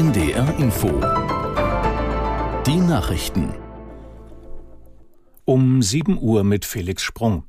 NDR Info. Die Nachrichten. Um 7 Uhr mit Felix Sprung.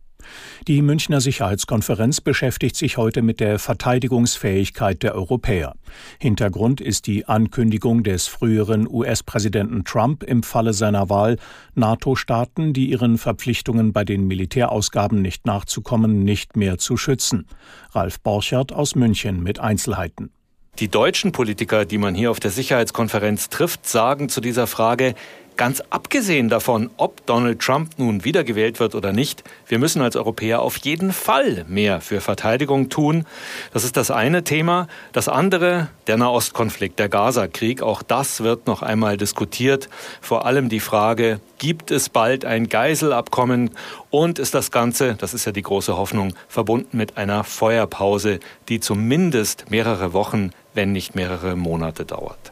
Die Münchner Sicherheitskonferenz beschäftigt sich heute mit der Verteidigungsfähigkeit der Europäer. Hintergrund ist die Ankündigung des früheren US-Präsidenten Trump im Falle seiner Wahl, NATO-Staaten, die ihren Verpflichtungen bei den Militärausgaben nicht nachzukommen, nicht mehr zu schützen. Ralf Borchert aus München mit Einzelheiten. Die deutschen Politiker, die man hier auf der Sicherheitskonferenz trifft, sagen zu dieser Frage, Ganz abgesehen davon, ob Donald Trump nun wiedergewählt wird oder nicht, wir müssen als Europäer auf jeden Fall mehr für Verteidigung tun. Das ist das eine Thema. Das andere, der Nahostkonflikt, der Gaza-Krieg, auch das wird noch einmal diskutiert. Vor allem die Frage, gibt es bald ein Geiselabkommen und ist das Ganze, das ist ja die große Hoffnung, verbunden mit einer Feuerpause, die zumindest mehrere Wochen, wenn nicht mehrere Monate dauert.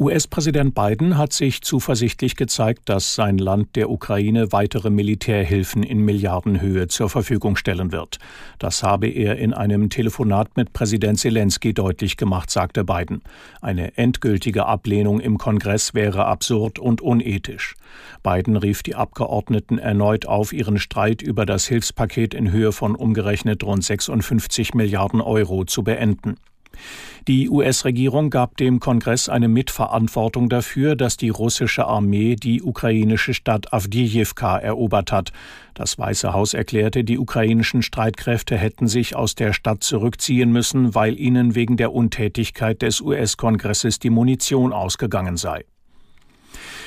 US-Präsident Biden hat sich zuversichtlich gezeigt, dass sein Land der Ukraine weitere Militärhilfen in Milliardenhöhe zur Verfügung stellen wird. Das habe er in einem Telefonat mit Präsident Zelensky deutlich gemacht, sagte Biden. Eine endgültige Ablehnung im Kongress wäre absurd und unethisch. Biden rief die Abgeordneten erneut auf, ihren Streit über das Hilfspaket in Höhe von umgerechnet rund 56 Milliarden Euro zu beenden. Die US-Regierung gab dem Kongress eine Mitverantwortung dafür, dass die russische Armee die ukrainische Stadt Avdiivka erobert hat. Das Weiße Haus erklärte, die ukrainischen Streitkräfte hätten sich aus der Stadt zurückziehen müssen, weil ihnen wegen der Untätigkeit des US-Kongresses die Munition ausgegangen sei.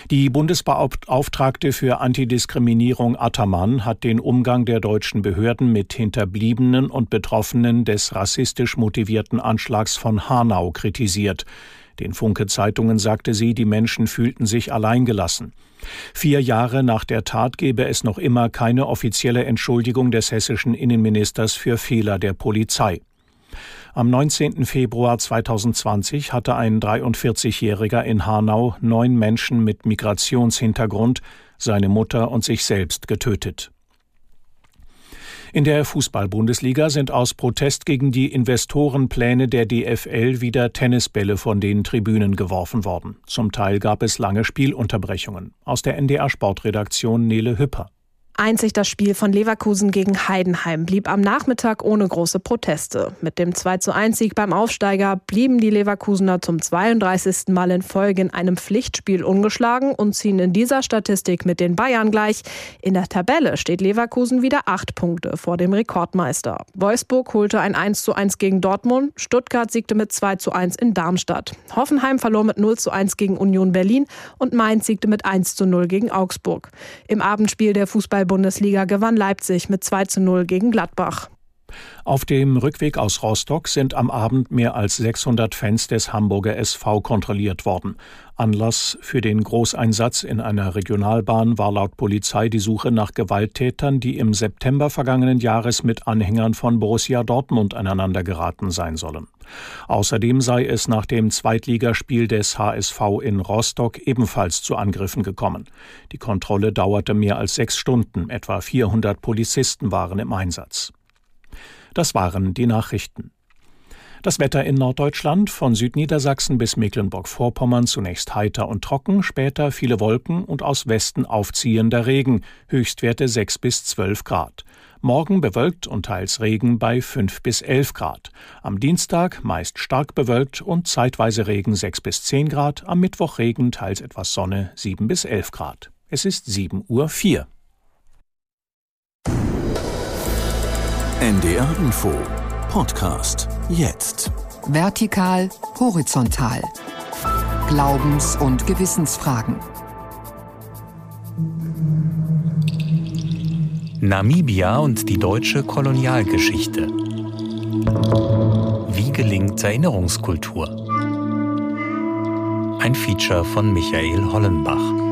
Die Bundesbeauftragte für Antidiskriminierung Attermann hat den Umgang der deutschen Behörden mit Hinterbliebenen und Betroffenen des rassistisch motivierten Anschlags von Hanau kritisiert. Den Funke Zeitungen sagte sie, die Menschen fühlten sich alleingelassen. Vier Jahre nach der Tat gebe es noch immer keine offizielle Entschuldigung des hessischen Innenministers für Fehler der Polizei. Am 19. Februar 2020 hatte ein 43-Jähriger in Hanau neun Menschen mit Migrationshintergrund, seine Mutter und sich selbst getötet. In der Fußball-Bundesliga sind aus Protest gegen die Investorenpläne der DFL wieder Tennisbälle von den Tribünen geworfen worden. Zum Teil gab es lange Spielunterbrechungen. Aus der NDR Sportredaktion Nele Hüpper. Einzig das Spiel von Leverkusen gegen Heidenheim blieb am Nachmittag ohne große Proteste. Mit dem 2 zu 1 Sieg beim Aufsteiger blieben die Leverkusener zum 32. Mal in Folge in einem Pflichtspiel ungeschlagen und ziehen in dieser Statistik mit den Bayern gleich. In der Tabelle steht Leverkusen wieder acht Punkte vor dem Rekordmeister. Wolfsburg holte ein 1 zu 1 gegen Dortmund, Stuttgart siegte mit 2 zu 1 in Darmstadt. Hoffenheim verlor mit 0 zu 1 gegen Union Berlin und Mainz siegte mit 1 zu 0 gegen Augsburg. Im Abendspiel der Fußball Bundesliga gewann Leipzig mit 2 zu 0 gegen Gladbach. Auf dem Rückweg aus Rostock sind am Abend mehr als 600 Fans des Hamburger SV kontrolliert worden. Anlass für den Großeinsatz in einer Regionalbahn war laut Polizei die Suche nach Gewalttätern, die im September vergangenen Jahres mit Anhängern von Borussia Dortmund aneinandergeraten sein sollen. Außerdem sei es nach dem Zweitligaspiel des HSV in Rostock ebenfalls zu Angriffen gekommen. Die Kontrolle dauerte mehr als sechs Stunden, etwa 400 Polizisten waren im Einsatz. Das waren die Nachrichten. Das Wetter in Norddeutschland von Südniedersachsen bis Mecklenburg-Vorpommern zunächst heiter und trocken, später viele Wolken und aus Westen aufziehender Regen, Höchstwerte 6 bis 12 Grad. Morgen bewölkt und teils Regen bei 5 bis 11 Grad. Am Dienstag meist stark bewölkt und zeitweise Regen 6 bis 10 Grad. Am Mittwoch Regen, teils etwas Sonne 7 bis 11 Grad. Es ist 7 Uhr NDR Info Podcast jetzt. Vertikal, horizontal. Glaubens- und Gewissensfragen. Namibia und die deutsche Kolonialgeschichte. Wie gelingt Erinnerungskultur? Ein Feature von Michael Hollenbach.